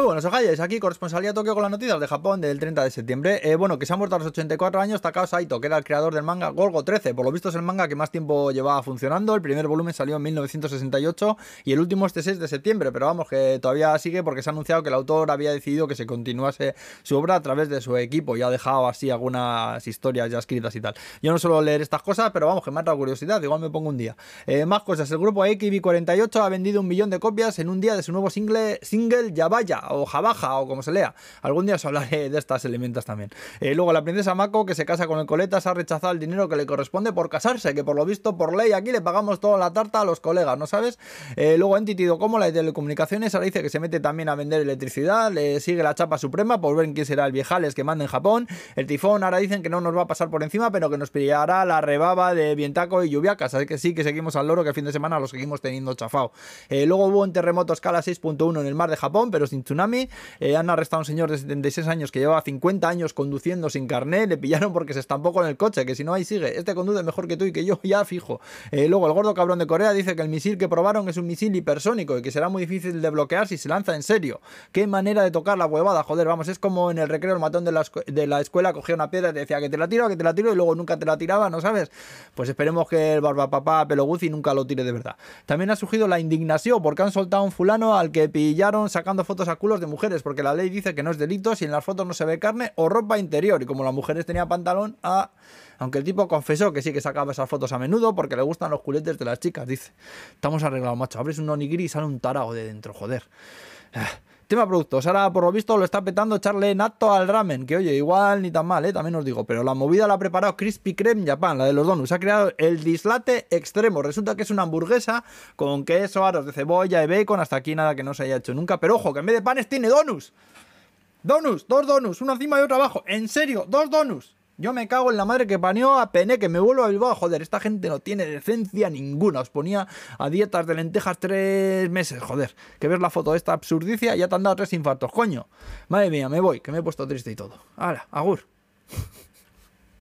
muy buenos, ojalles. Aquí corresponsalía Tokio con las noticias de Japón del 30 de septiembre. Eh, bueno, que se ha muerto a los 84 años Takao Saito, que era el creador del manga Golgo 13. Por lo visto es el manga que más tiempo llevaba funcionando. El primer volumen salió en 1968 y el último este 6 de septiembre. Pero vamos, que todavía sigue porque se ha anunciado que el autor había decidido que se continuase su obra a través de su equipo y ha dejado así algunas historias ya escritas y tal. Yo no suelo leer estas cosas, pero vamos, que me ha curiosidad. Igual me pongo un día. Eh, más cosas. El grupo AKB48 ha vendido un millón de copias en un día de su nuevo single, single Yabaya o Jabaja o como se lea. Algún día os hablaré de estas elementos también. Eh, luego la princesa Mako que se casa con el Coletas ha rechazado el dinero que le corresponde por casarse, que por lo visto por ley aquí le pagamos toda la tarta a los colegas, ¿no sabes? Eh, luego Entity como la de telecomunicaciones ahora dice que se mete también a vender electricidad, le sigue la chapa suprema por ver quién será el viejales que manda en Japón. El tifón ahora dicen que no nos va a pasar por encima, pero que nos pillará la rebaba de vientaco y lluviacas, así que sí que seguimos al loro que el fin de semana lo seguimos teniendo chafado. Eh, luego hubo un terremoto escala 6.1 en el mar de Japón, pero sin tsunami. Eh, han arrestado a un señor de 76 años que llevaba 50 años conduciendo sin carnet. Le pillaron porque se estampó con el coche, que si no ahí sigue. Este conduce mejor que tú y que yo, ya fijo. Eh, luego el gordo cabrón de Corea dice que el misil que probaron es un misil hipersónico y que será muy difícil de bloquear si se lanza en serio. Qué manera de tocar la huevada, joder, vamos, es como en el recreo el matón de la, de la escuela cogía una piedra y te decía que te la tiro, que te la tiro y luego nunca te la tiraba, ¿no sabes? Pues esperemos que el barbapapá Peloguzzi nunca lo tire de verdad. También ha surgido la indignación porque han soltado a un fulano al que pillaron sacando fotos a culos de mujeres, porque la ley dice que no es delito si en las fotos no se ve carne o ropa interior. Y como las mujeres tenían pantalón, ah, aunque el tipo confesó que sí que sacaba esas fotos a menudo porque le gustan los culetes de las chicas, dice. Estamos arreglados, macho. Abres un onigiri y sale un tarao de dentro, joder. Tema productos. Ahora, por lo visto, lo está petando echarle nato al ramen. Que oye, igual ni tan mal, ¿eh? También os digo. Pero la movida la ha preparado Crispy Creme Japan, la de los donuts. Ha creado el dislate extremo. Resulta que es una hamburguesa con queso, aros de cebolla y bacon. Hasta aquí nada que no se haya hecho nunca. Pero ojo, que en vez de panes tiene donuts. Donuts, dos donuts, uno encima y otro abajo. En serio, dos donuts. Yo me cago en la madre que paneó a Pene, que me vuelvo a Bilbao. Joder, esta gente no tiene decencia ninguna. Os ponía a dietas de lentejas tres meses, joder. Que ves la foto de esta absurdicia ya te han dado tres infartos, coño. Madre mía, me voy, que me he puesto triste y todo. Ahora, agur.